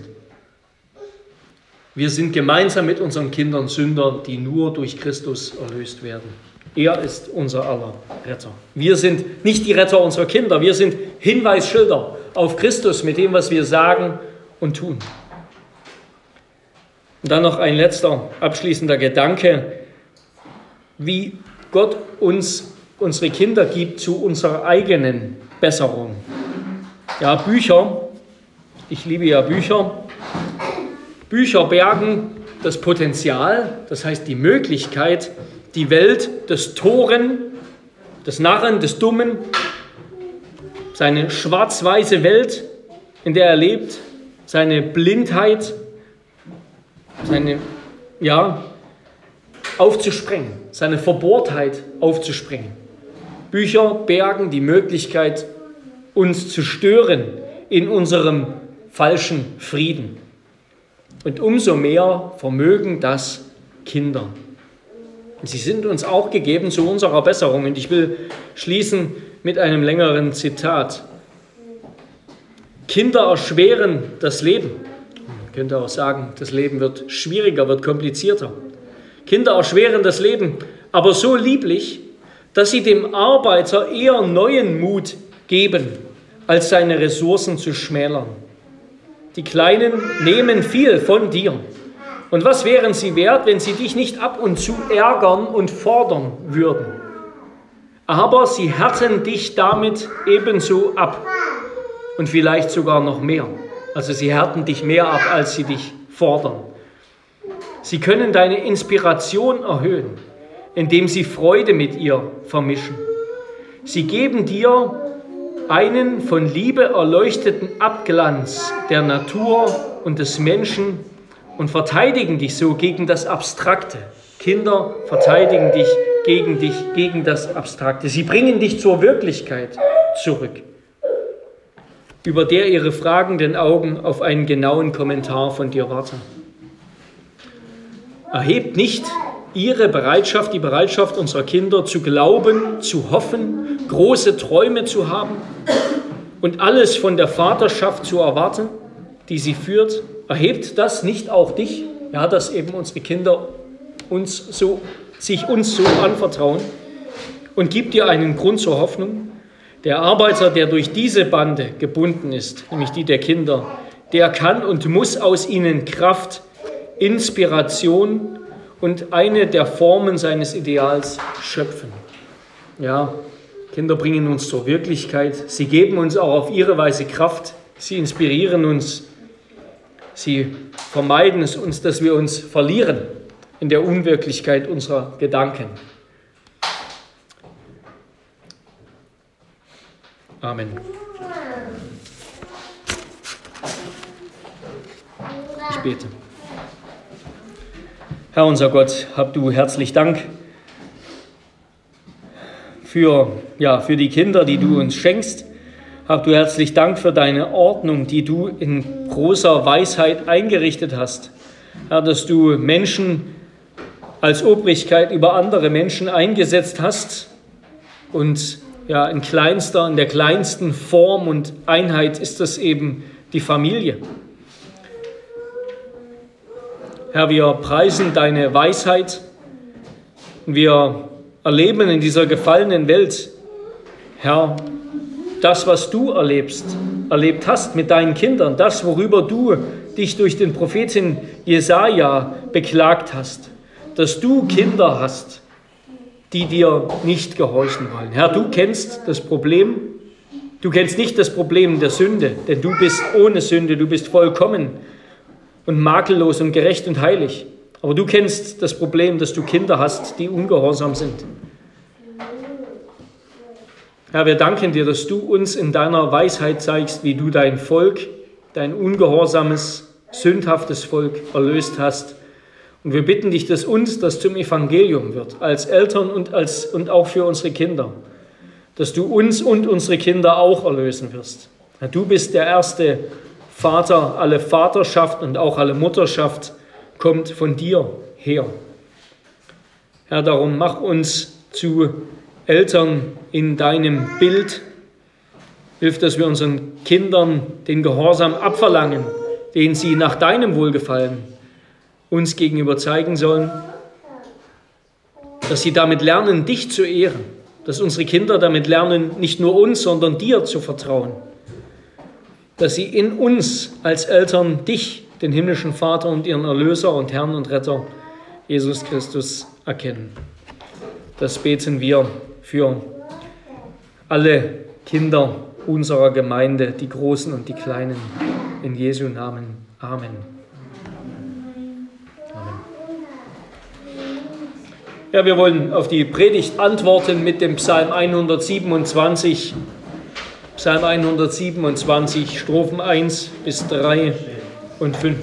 Wir sind gemeinsam mit unseren Kindern Sünder, die nur durch Christus erlöst werden. Er ist unser aller Retter. Wir sind nicht die Retter unserer Kinder, wir sind Hinweisschilder auf Christus mit dem, was wir sagen und tun. Und dann noch ein letzter abschließender Gedanke, wie Gott uns unsere Kinder gibt zu unserer eigenen Besserung. Ja, Bücher, ich liebe ja Bücher. Bücher bergen das Potenzial, das heißt die Möglichkeit, die Welt des Toren, des Narren, des Dummen, seine schwarz-weiße Welt, in der er lebt, seine Blindheit, seine, ja, aufzusprengen, seine Verbohrtheit aufzusprengen. Bücher bergen die Möglichkeit, uns zu stören in unserem falschen Frieden. Und umso mehr vermögen das Kinder. Sie sind uns auch gegeben zu unserer Besserung. Und ich will schließen mit einem längeren Zitat. Kinder erschweren das Leben. Könnte auch sagen, das Leben wird schwieriger, wird komplizierter. Kinder erschweren das Leben, aber so lieblich, dass sie dem Arbeiter eher neuen Mut geben, als seine Ressourcen zu schmälern. Die Kleinen nehmen viel von dir. Und was wären sie wert, wenn sie dich nicht ab und zu ärgern und fordern würden? Aber sie härten dich damit ebenso ab und vielleicht sogar noch mehr. Also sie härten dich mehr ab, als sie dich fordern. Sie können deine Inspiration erhöhen, indem sie Freude mit ihr vermischen. Sie geben dir einen von Liebe erleuchteten Abglanz der Natur und des Menschen und verteidigen dich so gegen das Abstrakte. Kinder verteidigen dich gegen dich, gegen das Abstrakte. Sie bringen dich zur Wirklichkeit zurück, über der ihre fragenden Augen auf einen genauen Kommentar von dir warten. Erhebt nicht ihre Bereitschaft, die Bereitschaft unserer Kinder zu glauben, zu hoffen, große Träume zu haben und alles von der Vaterschaft zu erwarten, die sie führt, erhebt das nicht auch dich? Ja, dass eben unsere Kinder uns so, sich uns so anvertrauen und gibt dir einen Grund zur Hoffnung. Der Arbeiter, der durch diese Bande gebunden ist, nämlich die der Kinder, der kann und muss aus ihnen Kraft, Inspiration und eine der Formen seines Ideals schöpfen. Ja, Kinder bringen uns zur Wirklichkeit. Sie geben uns auch auf ihre Weise Kraft. Sie inspirieren uns. Sie vermeiden es uns, dass wir uns verlieren in der Unwirklichkeit unserer Gedanken. Amen. Ich bete. Herr unser Gott, hab du herzlich Dank für, ja, für die Kinder, die du uns schenkst. Hab du herzlich Dank für deine Ordnung, die du in großer Weisheit eingerichtet hast. Herr, dass du Menschen als Obrigkeit über andere Menschen eingesetzt hast und ja, in kleinster, in der kleinsten Form und Einheit ist das eben die Familie. Herr, wir preisen deine Weisheit. Wir erleben in dieser gefallenen Welt, Herr, das, was du erlebst, erlebt hast mit deinen Kindern, das, worüber du dich durch den Propheten Jesaja beklagt hast, dass du Kinder hast, die dir nicht gehorchen wollen. Herr, du kennst das Problem. Du kennst nicht das Problem der Sünde, denn du bist ohne Sünde, du bist vollkommen und makellos und gerecht und heilig. Aber du kennst das Problem, dass du Kinder hast, die ungehorsam sind. Herr, wir danken dir, dass du uns in deiner Weisheit zeigst, wie du dein Volk, dein ungehorsames, sündhaftes Volk erlöst hast. Und wir bitten dich, dass uns das zum Evangelium wird, als Eltern und, als, und auch für unsere Kinder. Dass du uns und unsere Kinder auch erlösen wirst. Du bist der erste Vater, alle Vaterschaft und auch alle Mutterschaft kommt von dir her. Herr, darum mach uns zu Eltern in deinem Bild. Hilf, dass wir unseren Kindern den Gehorsam abverlangen, den sie nach deinem Wohlgefallen uns gegenüber zeigen sollen, dass sie damit lernen, dich zu ehren, dass unsere Kinder damit lernen, nicht nur uns, sondern dir zu vertrauen, dass sie in uns als Eltern dich, den himmlischen Vater und ihren Erlöser und Herrn und Retter, Jesus Christus, erkennen. Das beten wir für alle Kinder unserer Gemeinde, die Großen und die Kleinen. In Jesu Namen. Amen. Ja, wir wollen auf die Predigt antworten mit dem Psalm 127. Psalm 127, Strophen 1 bis 3 und 5.